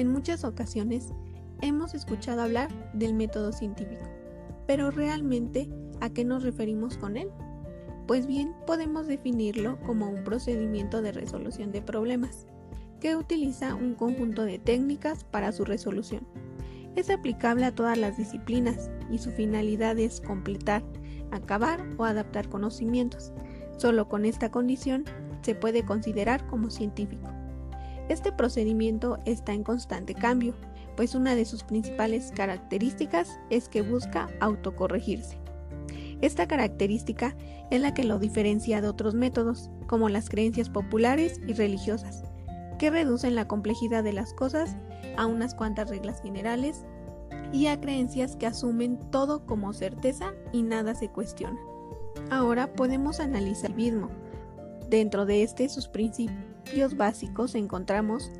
En muchas ocasiones hemos escuchado hablar del método científico, pero realmente, ¿a qué nos referimos con él? Pues bien, podemos definirlo como un procedimiento de resolución de problemas, que utiliza un conjunto de técnicas para su resolución. Es aplicable a todas las disciplinas y su finalidad es completar, acabar o adaptar conocimientos. Solo con esta condición se puede considerar como científico. Este procedimiento está en constante cambio, pues una de sus principales características es que busca autocorregirse. Esta característica es la que lo diferencia de otros métodos, como las creencias populares y religiosas, que reducen la complejidad de las cosas a unas cuantas reglas generales y a creencias que asumen todo como certeza y nada se cuestiona. Ahora podemos analizar el mismo. Dentro de este sus principios básicos encontramos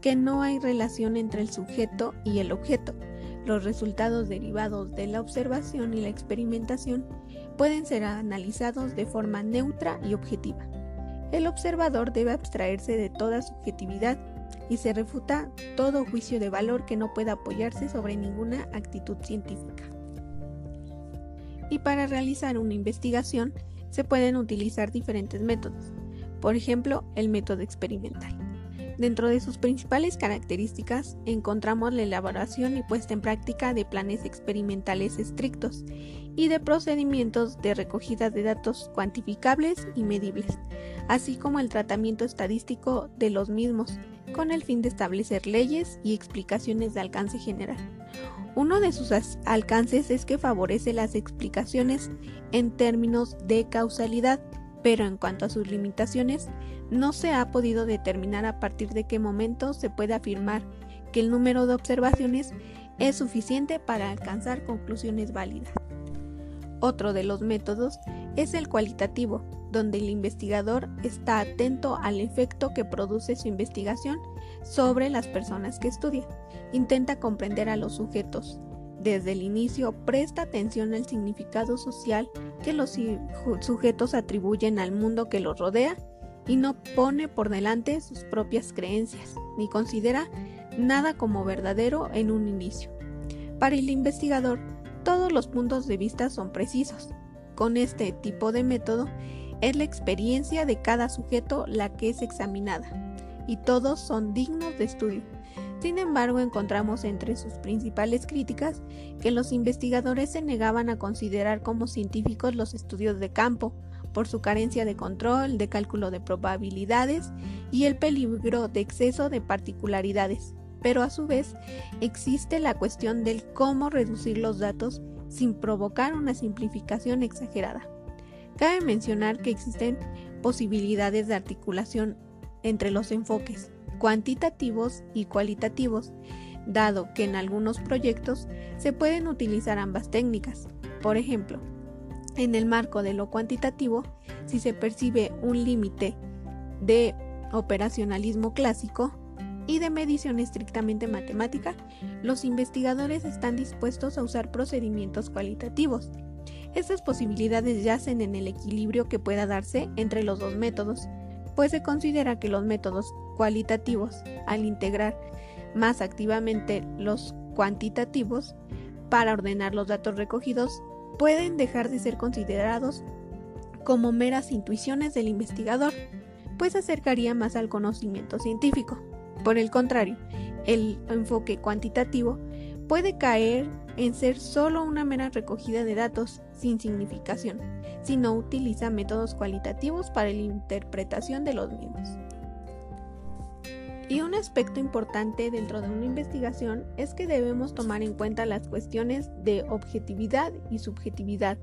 que no hay relación entre el sujeto y el objeto. Los resultados derivados de la observación y la experimentación pueden ser analizados de forma neutra y objetiva. El observador debe abstraerse de toda subjetividad y se refuta todo juicio de valor que no pueda apoyarse sobre ninguna actitud científica. Y para realizar una investigación se pueden utilizar diferentes métodos, por ejemplo el método experimental. Dentro de sus principales características encontramos la elaboración y puesta en práctica de planes experimentales estrictos y de procedimientos de recogida de datos cuantificables y medibles, así como el tratamiento estadístico de los mismos, con el fin de establecer leyes y explicaciones de alcance general. Uno de sus alcances es que favorece las explicaciones en términos de causalidad, pero en cuanto a sus limitaciones, no se ha podido determinar a partir de qué momento se puede afirmar que el número de observaciones es suficiente para alcanzar conclusiones válidas. Otro de los métodos es el cualitativo, donde el investigador está atento al efecto que produce su investigación sobre las personas que estudia. Intenta comprender a los sujetos. Desde el inicio presta atención al significado social que los sujetos atribuyen al mundo que los rodea y no pone por delante sus propias creencias, ni considera nada como verdadero en un inicio. Para el investigador, todos los puntos de vista son precisos. Con este tipo de método, es la experiencia de cada sujeto la que es examinada, y todos son dignos de estudio. Sin embargo, encontramos entre sus principales críticas que los investigadores se negaban a considerar como científicos los estudios de campo, por su carencia de control, de cálculo de probabilidades y el peligro de exceso de particularidades. Pero a su vez existe la cuestión del cómo reducir los datos sin provocar una simplificación exagerada. Cabe mencionar que existen posibilidades de articulación entre los enfoques cuantitativos y cualitativos, dado que en algunos proyectos se pueden utilizar ambas técnicas. Por ejemplo, en el marco de lo cuantitativo, si se percibe un límite de operacionalismo clásico y de medición estrictamente matemática, los investigadores están dispuestos a usar procedimientos cualitativos. Estas posibilidades yacen en el equilibrio que pueda darse entre los dos métodos, pues se considera que los métodos cualitativos, al integrar más activamente los cuantitativos para ordenar los datos recogidos, pueden dejar de ser considerados como meras intuiciones del investigador, pues se acercaría más al conocimiento científico. Por el contrario, el enfoque cuantitativo puede caer en ser solo una mera recogida de datos sin significación, si no utiliza métodos cualitativos para la interpretación de los mismos. Y un aspecto importante dentro de una investigación es que debemos tomar en cuenta las cuestiones de objetividad y subjetividad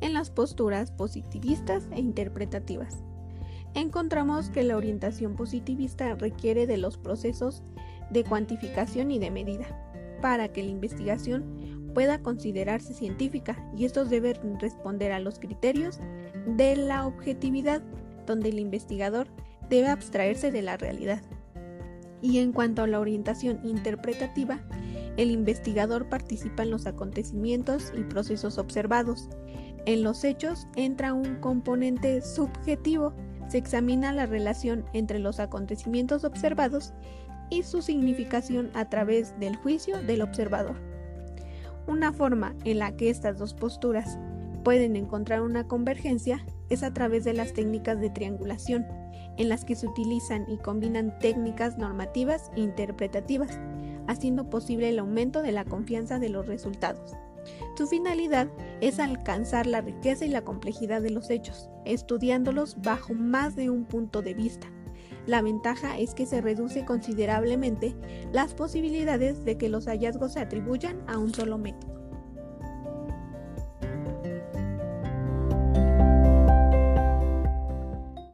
en las posturas positivistas e interpretativas. Encontramos que la orientación positivista requiere de los procesos de cuantificación y de medida para que la investigación pueda considerarse científica y estos deben responder a los criterios de la objetividad donde el investigador debe abstraerse de la realidad. Y en cuanto a la orientación interpretativa, el investigador participa en los acontecimientos y procesos observados. En los hechos entra un componente subjetivo, se examina la relación entre los acontecimientos observados y su significación a través del juicio del observador. Una forma en la que estas dos posturas pueden encontrar una convergencia es a través de las técnicas de triangulación, en las que se utilizan y combinan técnicas normativas e interpretativas, haciendo posible el aumento de la confianza de los resultados. Su finalidad es alcanzar la riqueza y la complejidad de los hechos, estudiándolos bajo más de un punto de vista. La ventaja es que se reduce considerablemente las posibilidades de que los hallazgos se atribuyan a un solo método.